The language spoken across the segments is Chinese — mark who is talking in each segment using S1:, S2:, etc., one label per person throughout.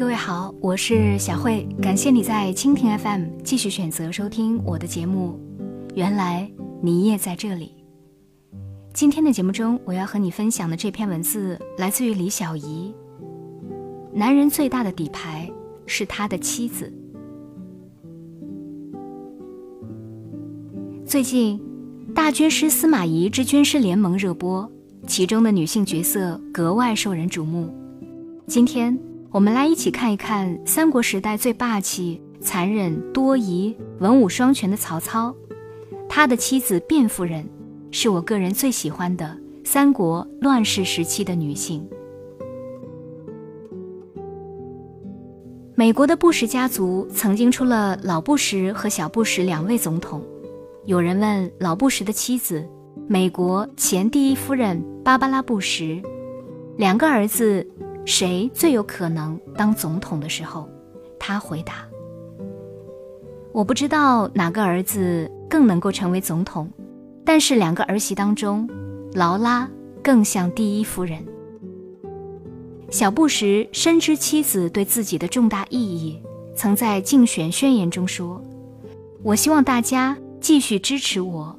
S1: 各位好，我是小慧，感谢你在蜻蜓 FM 继续选择收听我的节目。原来你也在这里。今天的节目中，我要和你分享的这篇文字来自于李小怡。男人最大的底牌是他的妻子。最近，《大军师司马懿之军师联盟》热播，其中的女性角色格外受人瞩目。今天。我们来一起看一看三国时代最霸气、残忍、多疑、文武双全的曹操。他的妻子卞夫人，是我个人最喜欢的三国乱世时期的女性。美国的布什家族曾经出了老布什和小布什两位总统。有人问老布什的妻子，美国前第一夫人芭芭拉·布什，两个儿子。谁最有可能当总统的时候，他回答：“我不知道哪个儿子更能够成为总统，但是两个儿媳当中，劳拉更像第一夫人。”小布什深知妻子对自己的重大意义，曾在竞选宣言中说：“我希望大家继续支持我，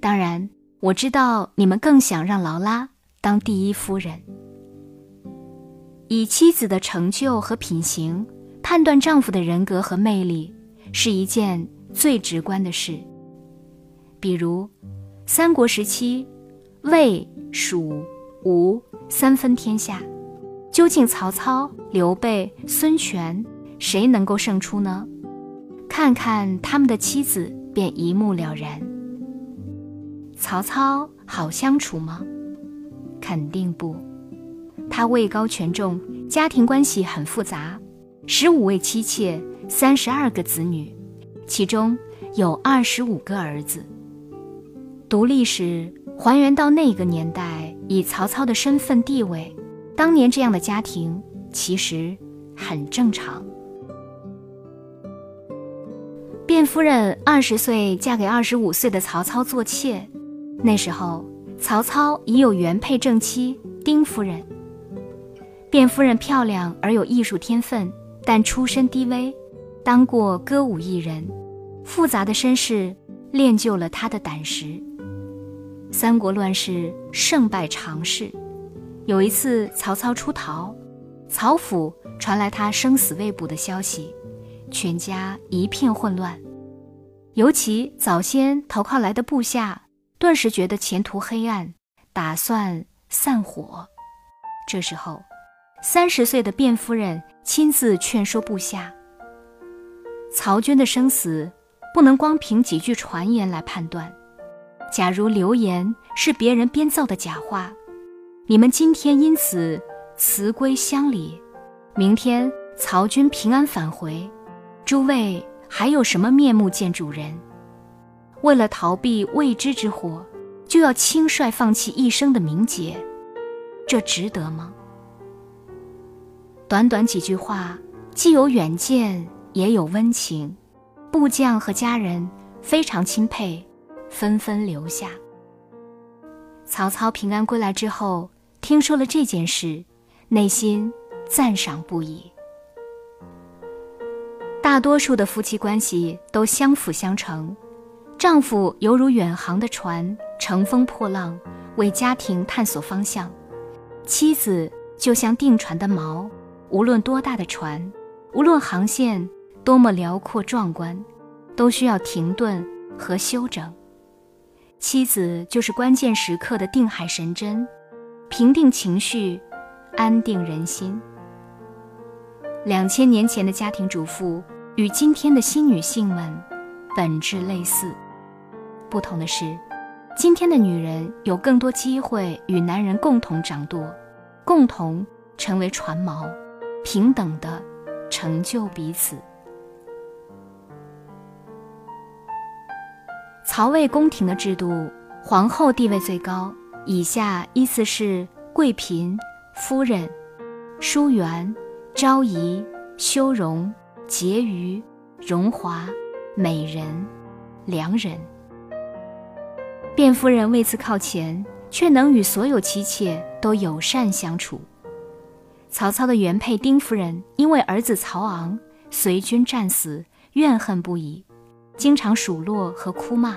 S1: 当然，我知道你们更想让劳拉当第一夫人。”以妻子的成就和品行判断丈夫的人格和魅力，是一件最直观的事。比如，三国时期，魏、蜀、吴三分天下，究竟曹操、刘备、孙权谁能够胜出呢？看看他们的妻子便一目了然。曹操好相处吗？肯定不。他位高权重，家庭关系很复杂，十五位妻妾，三十二个子女，其中有二十五个儿子。读历史还原到那个年代，以曹操的身份地位，当年这样的家庭其实很正常。卞夫人二十岁嫁给二十五岁的曹操做妾，那时候曹操已有原配正妻丁夫人。卞夫人漂亮而有艺术天分，但出身低微，当过歌舞艺人，复杂的身世练就了她的胆识。三国乱世，胜败常事。有一次，曹操出逃，曹府传来他生死未卜的消息，全家一片混乱。尤其早先投靠来的部下，顿时觉得前途黑暗，打算散伙。这时候。三十岁的卞夫人亲自劝说部下：“曹军的生死不能光凭几句传言来判断。假如流言是别人编造的假话，你们今天因此辞归乡里，明天曹军平安返回，诸位还有什么面目见主人？为了逃避未知之祸，就要轻率放弃一生的名节，这值得吗？”短短几句话，既有远见，也有温情。部将和家人非常钦佩，纷纷留下。曹操平安归来之后，听说了这件事，内心赞赏不已。大多数的夫妻关系都相辅相成，丈夫犹如远航的船，乘风破浪，为家庭探索方向；妻子就像定船的锚。无论多大的船，无论航线多么辽阔壮观，都需要停顿和休整。妻子就是关键时刻的定海神针，平定情绪，安定人心。两千年前的家庭主妇与今天的新女性们本质类似，不同的是，今天的女人有更多机会与男人共同掌舵，共同成为船锚。平等的成就彼此。曹魏宫廷的制度，皇后地位最高，以下依次是贵嫔、夫人、淑媛、昭仪、修容、婕妤、荣华、美人、良人。卞夫人位次靠前，却能与所有妻妾都友善相处。曹操的原配丁夫人因为儿子曹昂随军战死，怨恨不已，经常数落和哭骂。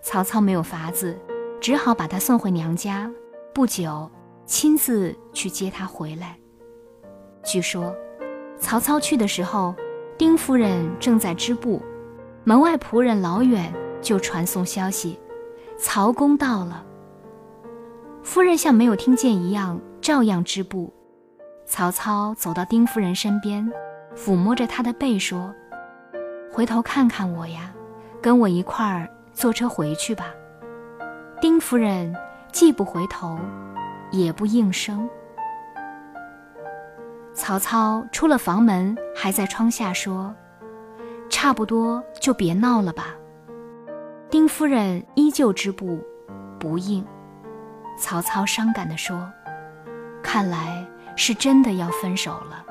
S1: 曹操没有法子，只好把她送回娘家。不久，亲自去接她回来。据说，曹操去的时候，丁夫人正在织布，门外仆人老远就传送消息：曹公到了。夫人像没有听见一样，照样织布。曹操走到丁夫人身边，抚摸着她的背说：“回头看看我呀，跟我一块儿坐车回去吧。”丁夫人既不回头，也不应声。曹操出了房门，还在窗下说：“差不多就别闹了吧。”丁夫人依旧织布，不应。曹操伤感地说：“看来。”是真的要分手了。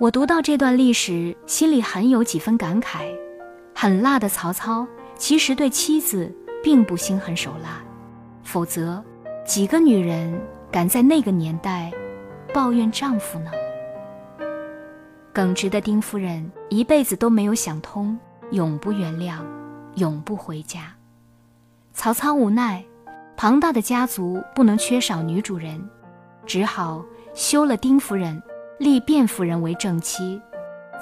S1: 我读到这段历史，心里很有几分感慨。狠辣的曹操其实对妻子并不心狠手辣，否则几个女人敢在那个年代抱怨丈夫呢？耿直的丁夫人一辈子都没有想通，永不原谅，永不回家。曹操无奈。庞大的家族不能缺少女主人，只好休了丁夫人，立卞夫人为正妻。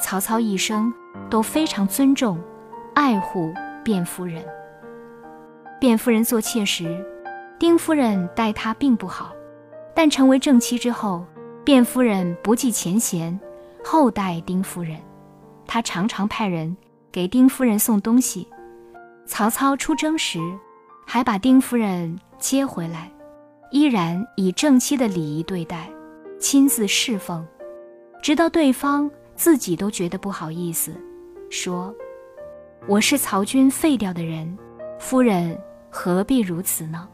S1: 曹操一生都非常尊重、爱护卞夫人。卞夫人做妾时，丁夫人待她并不好，但成为正妻之后，卞夫人不计前嫌，厚待丁夫人。她常常派人给丁夫人送东西。曹操出征时。还把丁夫人接回来，依然以正妻的礼仪对待，亲自侍奉，直到对方自己都觉得不好意思，说：“我是曹军废掉的人，夫人何必如此呢？”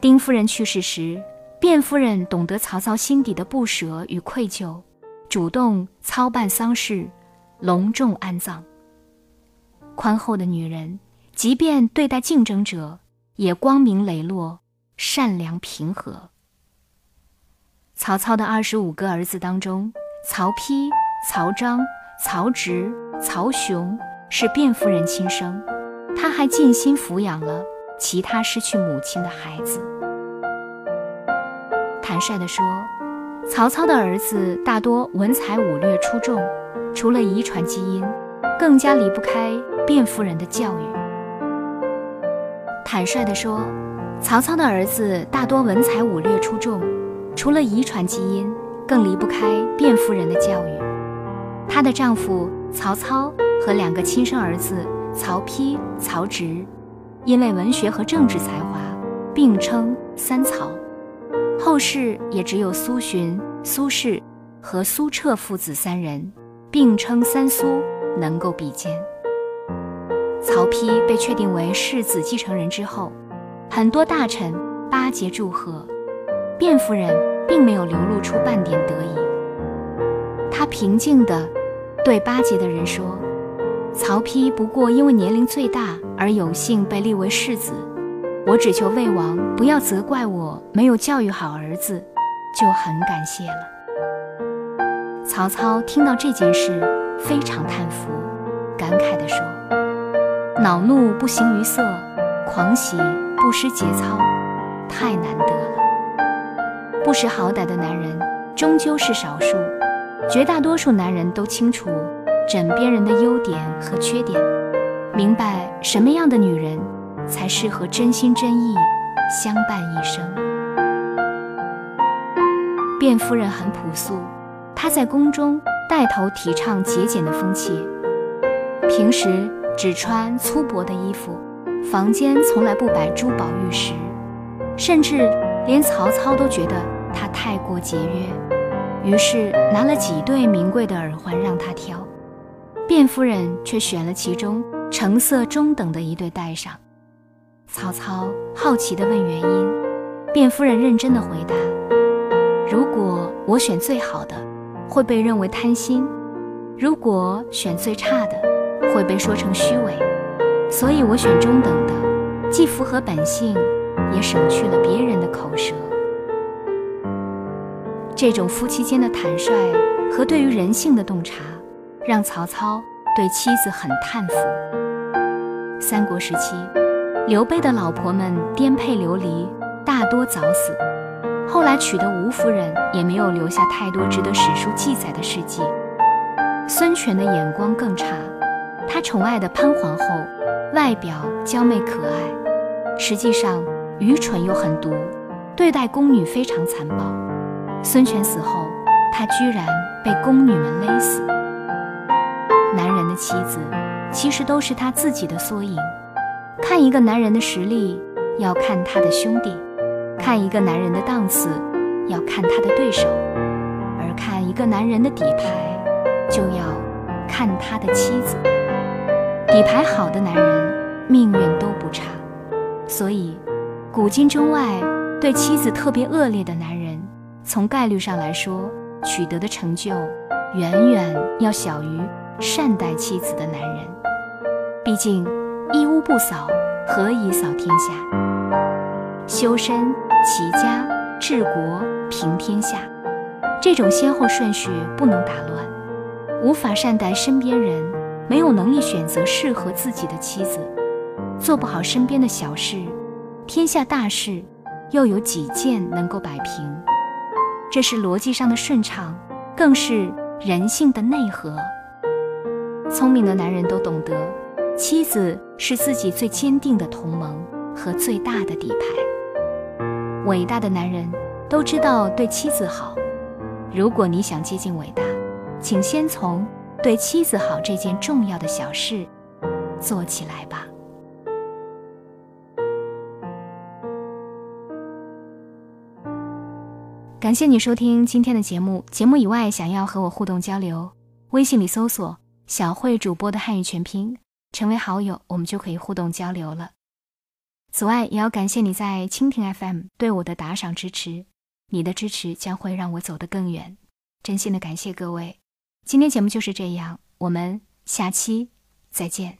S1: 丁夫人去世时，卞夫人懂得曹操心底的不舍与愧疚，主动操办丧事，隆重安葬。宽厚的女人。即便对待竞争者，也光明磊落、善良平和。曹操的二十五个儿子当中，曹丕、曹彰、曹植、曹雄是卞夫人亲生，他还尽心抚养了其他失去母亲的孩子。坦率地说，曹操的儿子大多文才武略出众，除了遗传基因，更加离不开卞夫人的教育。坦率地说，曹操的儿子大多文才武略出众，除了遗传基因，更离不开卞夫人的教育。她的丈夫曹操和两个亲生儿子曹丕、曹植，因为文学和政治才华，并称“三曹”。后世也只有苏洵、苏轼和苏辙父子三人，并称“三苏”，能够比肩。曹丕被确定为世子继承人之后，很多大臣巴结祝贺，卞夫人并没有流露出半点得意。她平静地对巴结的人说：“曹丕不过因为年龄最大而有幸被立为世子，我只求魏王不要责怪我没有教育好儿子，就很感谢了。”曹操听到这件事，非常叹服，感慨地说。恼怒不形于色，狂喜不失节操，太难得了。不识好歹的男人终究是少数，绝大多数男人都清楚枕边人的优点和缺点，明白什么样的女人才适合真心真意相伴一生。卞夫人很朴素，她在宫中带头提倡节俭的风气，平时。只穿粗薄的衣服，房间从来不摆珠宝玉石，甚至连曹操都觉得他太过节约，于是拿了几对名贵的耳环让他挑，卞夫人却选了其中成色中等的一对戴上。曹操好奇地问原因，卞夫人认真地回答：“如果我选最好的，会被认为贪心；如果选最差的，”会被说成虚伪，所以我选中等的，既符合本性，也省去了别人的口舌。这种夫妻间的坦率和对于人性的洞察，让曹操对妻子很叹服。三国时期，刘备的老婆们颠沛流离，大多早死。后来娶的吴夫人也没有留下太多值得史书记载的事迹。孙权的眼光更差，他宠爱的潘皇后，外表娇媚可爱，实际上愚蠢又狠毒，对待宫女非常残暴。孙权死后，他居然被宫女们勒死。男人的妻子，其实都是他自己的缩影。看一个男人的实力，要看他的兄弟。看一个男人的档次，要看他的对手；而看一个男人的底牌，就要看他的妻子。底牌好的男人，命运都不差。所以，古今中外对妻子特别恶劣的男人，从概率上来说，取得的成就远远要小于善待妻子的男人。毕竟，一屋不扫，何以扫天下？修身。齐家治国平天下，这种先后顺序不能打乱。无法善待身边人，没有能力选择适合自己的妻子，做不好身边的小事，天下大事又有几件能够摆平？这是逻辑上的顺畅，更是人性的内核。聪明的男人都懂得，妻子是自己最坚定的同盟和最大的底牌。伟大的男人都知道对妻子好。如果你想接近伟大，请先从对妻子好这件重要的小事做起来吧。感谢你收听今天的节目。节目以外，想要和我互动交流，微信里搜索“小慧主播”的汉语全拼，成为好友，我们就可以互动交流了。此外，也要感谢你在蜻蜓 FM 对我的打赏支持，你的支持将会让我走得更远，真心的感谢各位。今天节目就是这样，我们下期再见。